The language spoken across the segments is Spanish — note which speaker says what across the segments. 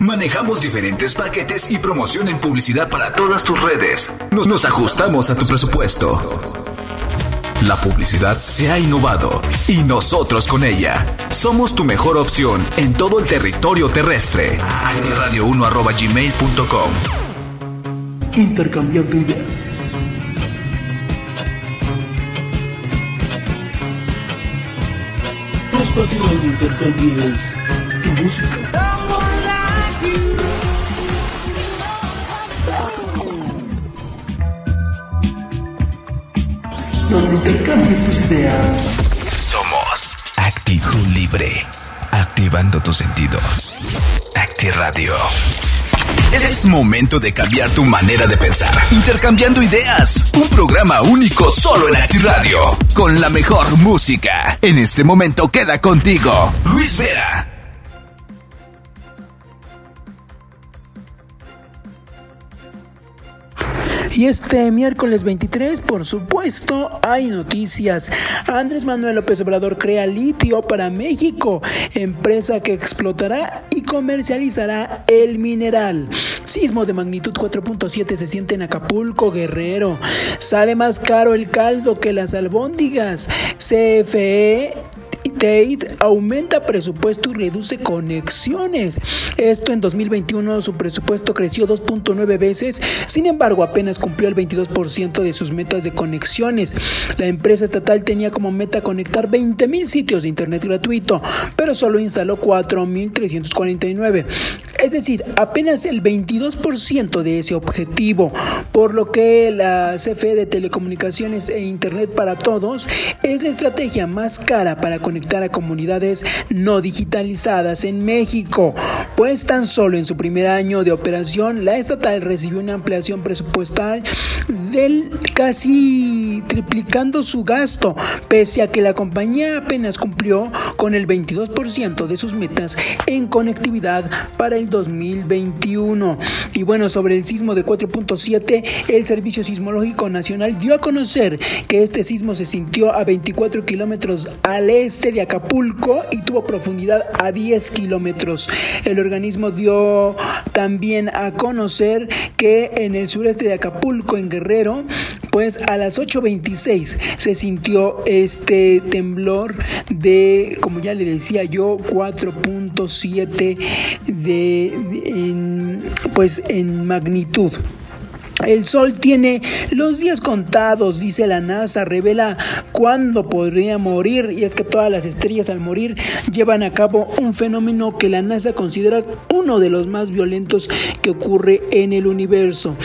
Speaker 1: Manejamos diferentes paquetes y promoción en publicidad para todas tus redes. Nos, ajustamos a tu presupuesto. La publicidad se ha innovado y nosotros con ella. Somos tu mejor opción en todo el territorio terrestre. Radio1.gmail.com
Speaker 2: Intercambiando ideas. Tu música. Donde tus ideas.
Speaker 1: Somos Actitud Libre. Activando tus sentidos. Acti Radio. Es momento de cambiar tu manera de pensar. Intercambiando ideas. Un programa único solo en Acti Radio. Con la mejor música. En este momento queda contigo. Luis Vera.
Speaker 3: Y este miércoles 23, por supuesto, hay noticias. Andrés Manuel López Obrador crea litio para México, empresa que explotará y comercializará el mineral. Sismo de magnitud 4.7 se siente en Acapulco, Guerrero. Sale más caro el caldo que las albóndigas. CFE Tate aumenta presupuesto y reduce conexiones. Esto en 2021 su presupuesto creció 2.9 veces, sin embargo apenas cumplió el 22% de sus metas de conexiones. La empresa estatal tenía como meta conectar 20.000 sitios de internet gratuito, pero solo instaló 4.349. Es decir, apenas el 22% de ese objetivo, por lo que la CFE de Telecomunicaciones e Internet para Todos es la estrategia más cara para conectar a comunidades no digitalizadas en México, pues tan solo en su primer año de operación la estatal recibió una ampliación presupuestal del casi triplicando su gasto, pese a que la compañía apenas cumplió con el 22% de sus metas en conectividad para el 2021. Y bueno, sobre el sismo de 4.7, el Servicio Sismológico Nacional dio a conocer que este sismo se sintió a 24 kilómetros al este de Acapulco y tuvo profundidad a 10 kilómetros. El organismo dio también a conocer que en el sureste de Acapulco, en Guerrero, pues a las 8.26 se sintió este temblor de, como ya le decía yo, 4.7 de, en, pues en magnitud. El Sol tiene los días contados, dice la NASA, revela cuándo podría morir y es que todas las estrellas al morir llevan a cabo un fenómeno que la NASA considera uno de los más violentos que ocurre en el universo.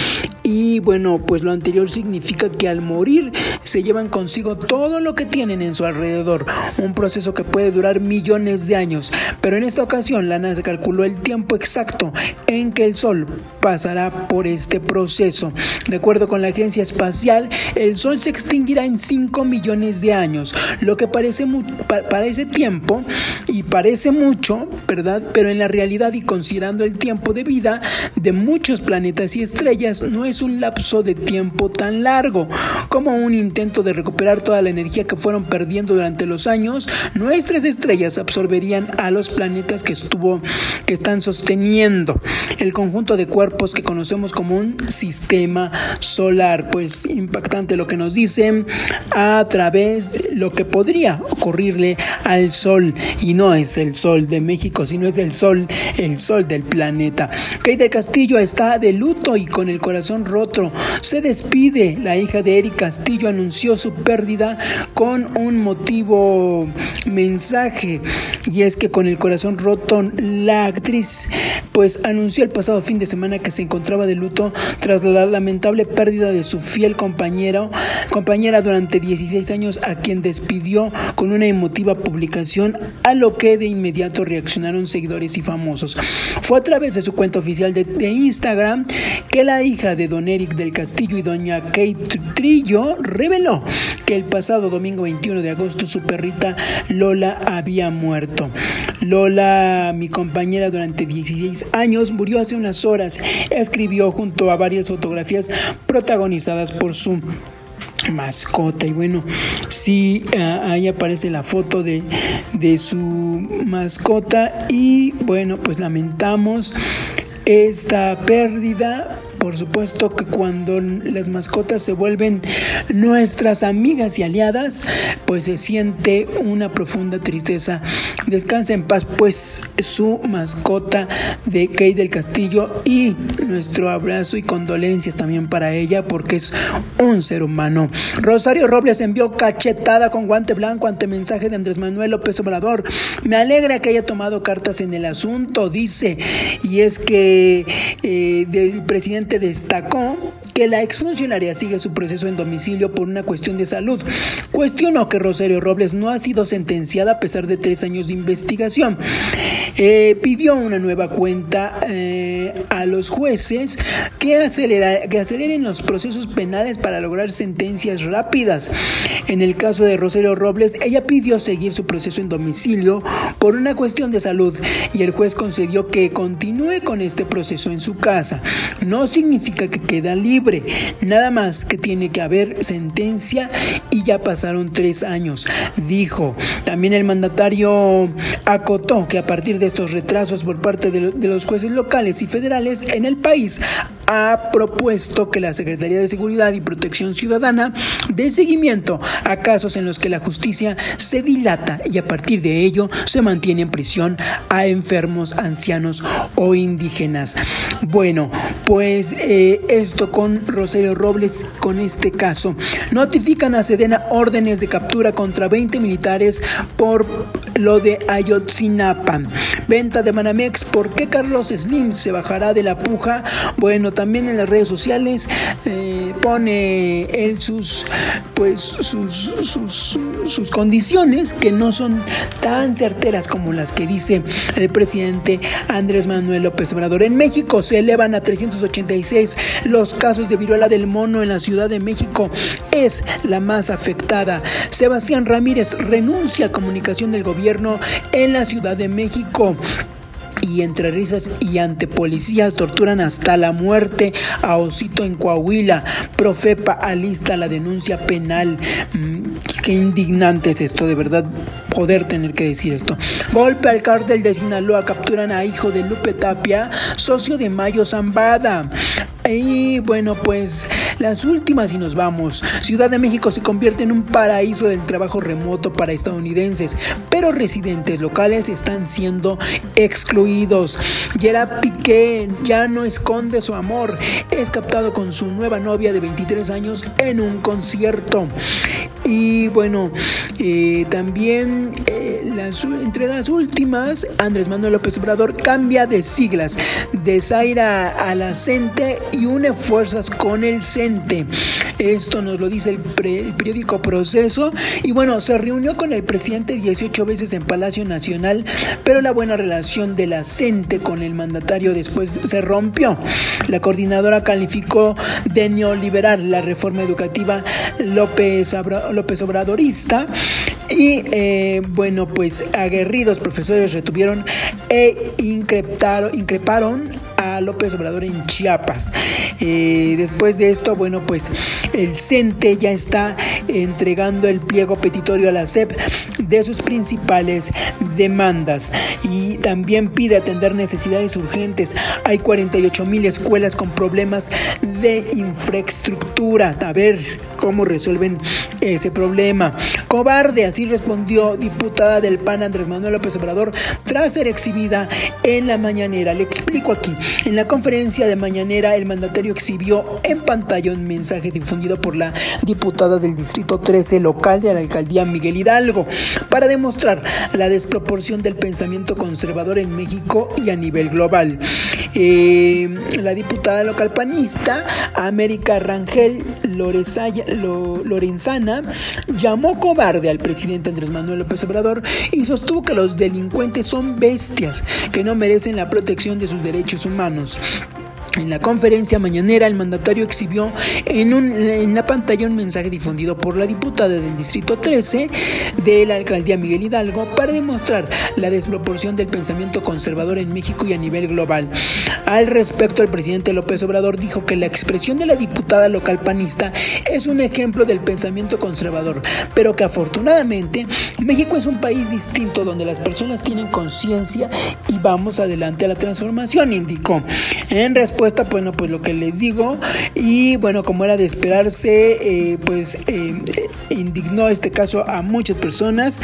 Speaker 3: Y bueno, pues lo anterior significa que al morir se llevan consigo todo lo que tienen en su alrededor, un proceso que puede durar millones de años, pero en esta ocasión la NASA calculó el tiempo exacto en que el Sol pasará por este proceso. De acuerdo con la agencia espacial, el Sol se extinguirá en 5 millones de años, lo que parece para ese tiempo y parece mucho, ¿verdad? Pero en la realidad y considerando el tiempo de vida de muchos planetas y estrellas, no es un lapso de tiempo tan largo como un intento de recuperar toda la energía que fueron perdiendo durante los años. Nuestras estrellas absorberían a los planetas que estuvo que están sosteniendo el conjunto de cuerpos que conocemos como un sistema solar. Pues impactante lo que nos dicen a través de lo que podría ocurrirle al Sol y no es el Sol de México, sino es el Sol, el Sol del planeta. Kate Castillo está de luto y con el corazón roto. Se despide. La hija de Eric Castillo anunció su pérdida con un motivo mensaje. Y es que con el corazón roto, la actriz pues anunció el pasado fin de semana que se encontraba de luto tras la lamentable pérdida de su fiel compañero, compañera durante 16 años a quien despidió con una emotiva publicación a lo que de inmediato reaccionaron seguidores y famosos. Fue a través de su cuenta oficial de, de Instagram que la hija de don Del Castillo y doña Kate Trillo reveló que el pasado domingo 21 de agosto su perrita Lola había muerto. Lola, mi compañera durante 16 años, murió hace unas horas. Escribió junto a varias fotografías protagonizadas por su mascota. Y bueno, sí, ahí aparece la foto de, de su mascota y bueno, pues lamentamos esta pérdida por supuesto que cuando las mascotas se vuelven nuestras amigas y aliadas, pues se siente una profunda tristeza. Descansa en paz, pues su mascota de Kate del Castillo y nuestro abrazo y condolencias también para ella porque es un ser humano. Rosario Robles envió cachetada con guante blanco ante mensaje de Andrés Manuel López Obrador. Me alegra que haya tomado cartas en el asunto, dice, y es que eh, del presidente destacó que la exfuncionaria sigue su proceso en domicilio por una cuestión de salud. Cuestionó que Rosario Robles no ha sido sentenciada a pesar de tres años de investigación. Eh, pidió una nueva cuenta eh, a los jueces que, acelera, que aceleren los procesos penales para lograr sentencias rápidas. En el caso de Rosario Robles, ella pidió seguir su proceso en domicilio por una cuestión de salud y el juez concedió que continúe con este proceso en su casa. No significa que queda libre, nada más que tiene que haber sentencia y ya pasaron tres años, dijo. También el mandatario acotó que a partir de estos retrasos por parte de, los jueces locales y federales en el país, ha propuesto que la Secretaría de Seguridad y Protección Ciudadana dé seguimiento a casos en los que la justicia se dilata y a partir de ello se mantiene en prisión a enfermos, ancianos o indígenas. Bueno, pues eh, esto con Rosario Robles, con este caso. Notifican a Sedena órdenes de captura contra 20 militares por lo de Ayotzinapa. Venta de Manamex, ¿por qué Carlos Slim se bajará de la puja? Bueno, también en las redes sociales eh, pone él sus, pues, sus, sus, sus condiciones que no son tan certeras como las que dice el presidente Andrés Manuel López Obrador. En México se elevan a 386 los casos de viruela del mono en la Ciudad de México. Es la más afectada. Sebastián Ramírez renuncia a comunicación del gobierno en la Ciudad de México y entre risas y ante policías torturan hasta la muerte a Osito en Coahuila. Profepa alista la denuncia penal. Mm, qué indignante es esto, de verdad, poder tener que decir esto. Golpe al cártel de Sinaloa, capturan a hijo de Lupe Tapia, socio de Mayo Zambada. Y bueno, pues las últimas y nos vamos. Ciudad de México se convierte en un paraíso del trabajo remoto para estadounidenses, pero residentes locales están siendo excluidos. Gerard Piqué ya no esconde su amor. Es captado con su nueva novia de 23 años en un concierto. Y bueno, eh, también eh, entre las últimas, Andrés Manuel López Obrador cambia de siglas de Zaira a la CENTE y une fuerzas con el CENTE. Esto nos lo dice el, periódico Proceso. Y bueno, se reunió con el presidente 18 veces en Palacio Nacional, pero la buena relación de la CENTE con el mandatario después se rompió. La coordinadora calificó de neoliberal la reforma educativa López, López Obradorista. Y eh, bueno, pues aguerridos profesores retuvieron e increparon a López Obrador en Chiapas. Eh, después de esto, bueno, pues el CENTE ya está entregando el pliego petitorio a la SEP de sus principales demandas y también pide atender necesidades urgentes. Hay 48 mil escuelas con problemas de infraestructura. A ver cómo resuelven ese problema. Cobarde, así respondió diputada del PAN Andrés Manuel López Obrador tras ser exhibida en la mañanera. Le explico aquí. La conferencia de mañanera, el mandatario exhibió en pantalla un mensaje difundido por la diputada del Distrito 13 local de la alcaldía Miguel Hidalgo para demostrar la desproporción del pensamiento conservador en México y a nivel global. Eh, la diputada local panista, América Rangel Lorenzana, llamó cobarde al presidente Andrés Manuel López Obrador y sostuvo que los delincuentes son bestias que no merecen la protección de sus derechos humanos humanos. En la conferencia mañanera, el mandatario exhibió en, un, la pantalla un mensaje difundido por la diputada del Distrito 13 de la alcaldía Miguel Hidalgo para demostrar la desproporción del pensamiento conservador en México y a nivel global. Al respecto, el presidente López Obrador dijo que la expresión de la diputada local panista es un ejemplo del pensamiento conservador, pero que afortunadamente México es un país distinto donde las personas tienen conciencia y vamos adelante a la transformación, indicó. En respuesta bueno, pues lo que les digo, y bueno, como era de esperarse, eh, pues eh, indignó este caso a muchas personas,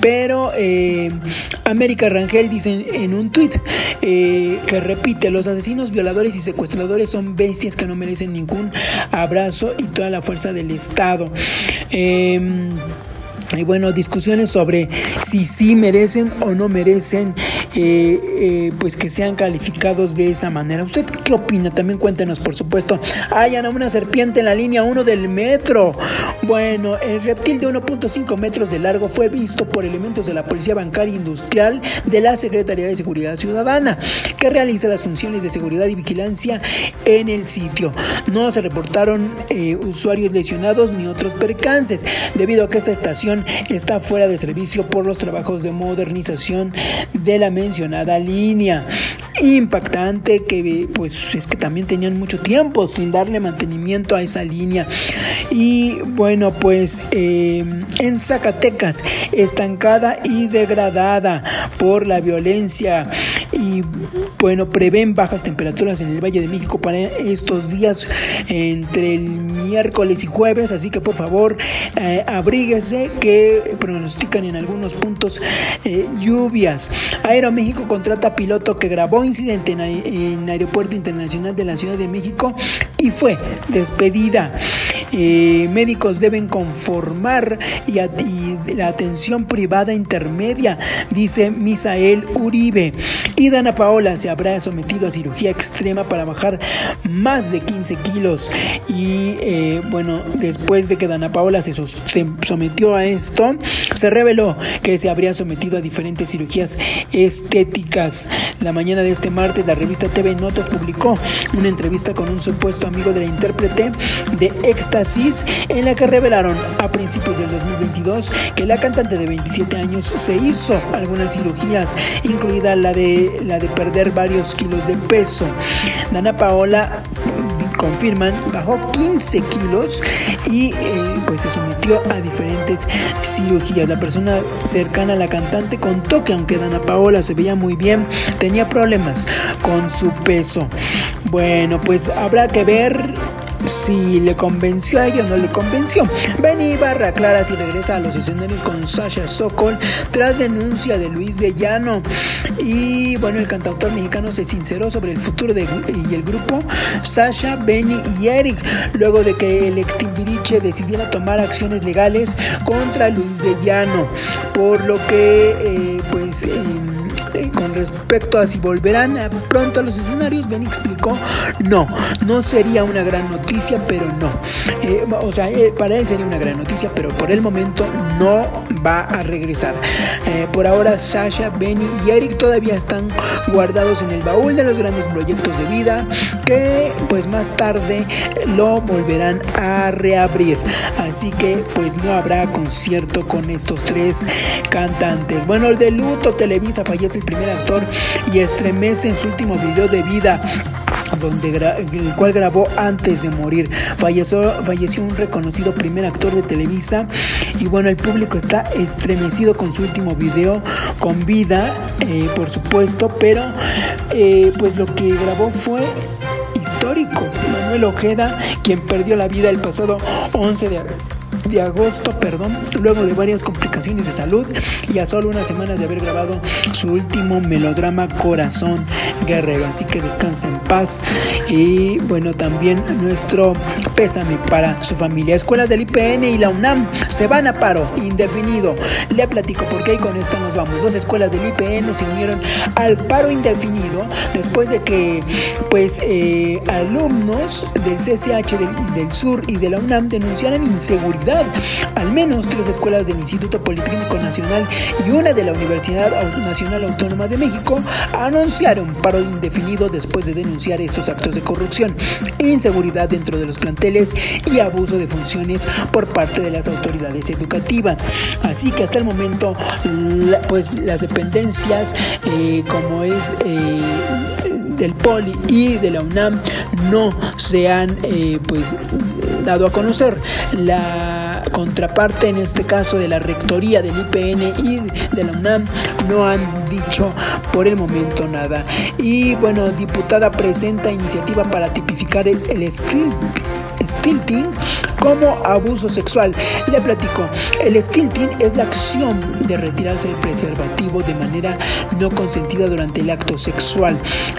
Speaker 3: pero eh, América Rangel dice en un tuit que repite, los asesinos, violadores y secuestradores son bestias que no merecen ningún abrazo y toda la fuerza del Estado. Y bueno, discusiones sobre si sí merecen o no merecen eh, eh, pues que sean calificados de esa manera. ¿Usted qué opina? También cuéntenos, por supuesto. Hay una serpiente en la línea 1 del metro. Bueno, el reptil de 1.5 metros de largo fue visto por elementos de la Policía Bancaria Industrial de la Secretaría de Seguridad Ciudadana, que realiza las funciones de seguridad y vigilancia en el sitio. No se reportaron eh, usuarios lesionados ni otros percances, debido a que esta estación está fuera de servicio por los trabajos de modernización de la mencionada línea. Impactante que pues es que también tenían mucho tiempo sin darle mantenimiento a esa línea. Y bueno, pues eh, en Zacatecas, estancada y degradada por la violencia y bueno, prevén bajas temperaturas en el Valle de México para estos días entre el miércoles y jueves, así que por favor eh, abríguese que pronostican en algunos puntos eh, lluvias. Aeroméxico contrata piloto que grabó incidente en, en, Aeropuerto Internacional de la Ciudad de México y fue despedida. Eh, médicos deben conformar y, la atención privada intermedia, dice Misael Uribe. Y Dana Paola se habrá sometido a cirugía extrema para bajar más de 15 kilos. Y eh, bueno, después de que Dana Paola se, se sometió a esto, se reveló que se habría sometido a diferentes cirugías estéticas. La mañana de este martes, la revista TV Notas publicó una entrevista con un supuesto amigo de la intérprete de En la que revelaron a principios del 2022 que la cantante de 27 años se hizo algunas cirugías, incluida la de, la de perder varios kilos de peso. Dana Paola confirman, bajó 15 kilos y eh, pues se sometió a diferentes cirugías. La persona cercana a la cantante contó que aunque Dana Paola se veía muy bien, tenía problemas con su peso. Bueno, pues habrá que ver si le convenció a ella o no le convenció. Benny Barra aclara si regresa a los escenarios con Sasha Sokol tras denuncia de Luis de Llano. Y bueno, el cantautor mexicano se sinceró sobre el futuro de, y el grupo Sasha, Benny y Eric, luego de que el ex decidiera tomar acciones legales contra Luis de Llano, por lo que eh, pues... Eh, con respecto a si volverán pronto a los escenarios, Ben explicó, no, no sería una gran noticia, pero no. Eh, o sea, eh, para él sería una gran noticia, pero por el momento no va a regresar. por ahora, Sasha, Benny y Eric todavía están guardados en el baúl de los grandes proyectos de vida que pues más tarde lo volverán a reabrir. Así que pues no habrá concierto con estos tres cantantes. Bueno, el de luto Televisa fallece el primer actor y estremece en su último video de vida donde el cual grabó antes de morir. Falleció, falleció un reconocido primer actor de Televisa y bueno, el público está estremecido con su último video con vida, eh, por supuesto, pero eh, pues lo que grabó fue histórico. Manuel Ojeda, quien perdió la vida el pasado 11 de de agosto, perdón, luego de varias complicaciones de salud y a solo unas semanas de haber grabado su último melodrama Corazón Guerrero. Así que descansa en paz y bueno, también nuestro pésame para su familia. Escuelas del IPN y la UNAM se van a paro indefinido. Le platico por qué y con esto nos vamos. Dos escuelas del IPN se unieron al paro indefinido después de que pues eh, alumnos del CCH del, del Sur y de la UNAM denunciaran inseguridad al menos tres escuelas del Instituto Politécnico Politécnico Nacional y una de la Universidad Nacional Autónoma de México anunciaron paro indefinido después de denunciar estos actos de corrupción, inseguridad dentro de los planteles y abuso de funciones por parte de las autoridades educativas. Así que hasta el momento, pues las dependencias, eh, como es eh, del Poli y de la UNAM no se han eh, pues dado a conocer. La contraparte en este caso de la rectoría del IPN y de la UNAM no han dicho por el momento nada. Y bueno, diputada presenta iniciativa para tipificar el, el stilting como abuso sexual. Le platico, el stilting es la acción de retirarse el preservativo de manera no consentida durante el acto sexual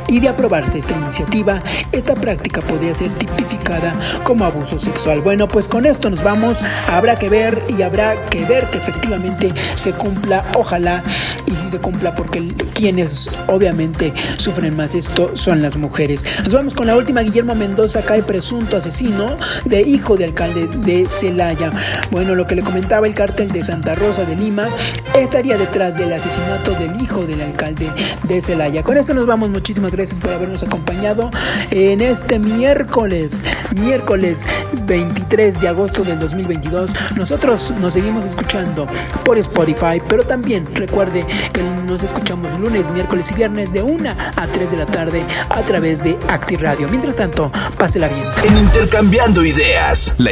Speaker 3: y de aprobarse esta iniciativa, esta práctica podría ser tipificada como abuso sexual. Bueno, pues con esto nos vamos, habrá que ver y habrá que ver que efectivamente se cumpla, ojalá y si se cumpla porque quienes obviamente sufren más esto son las mujeres. Nos vamos con la última, Guillermo Mendoza cae presunto asesino de hijo de alcalde de Celaya. Bueno, lo que le comentaba el cártel de Santa Rosa de Lima estaría detrás del asesinato del hijo del alcalde de Celaya. Con esto nos vamos, muchísimas gracias por habernos acompañado en este miércoles, miércoles 23 de agosto del 2022. Nosotros nos seguimos escuchando por Spotify, pero también recuerde que nos escuchamos lunes, miércoles y viernes de 1 a 3 de la tarde a través de Active Radio. Mientras tanto, pásela bien.
Speaker 1: En Intercambiando Ideas, la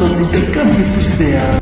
Speaker 2: Donde intercambies tus ideas.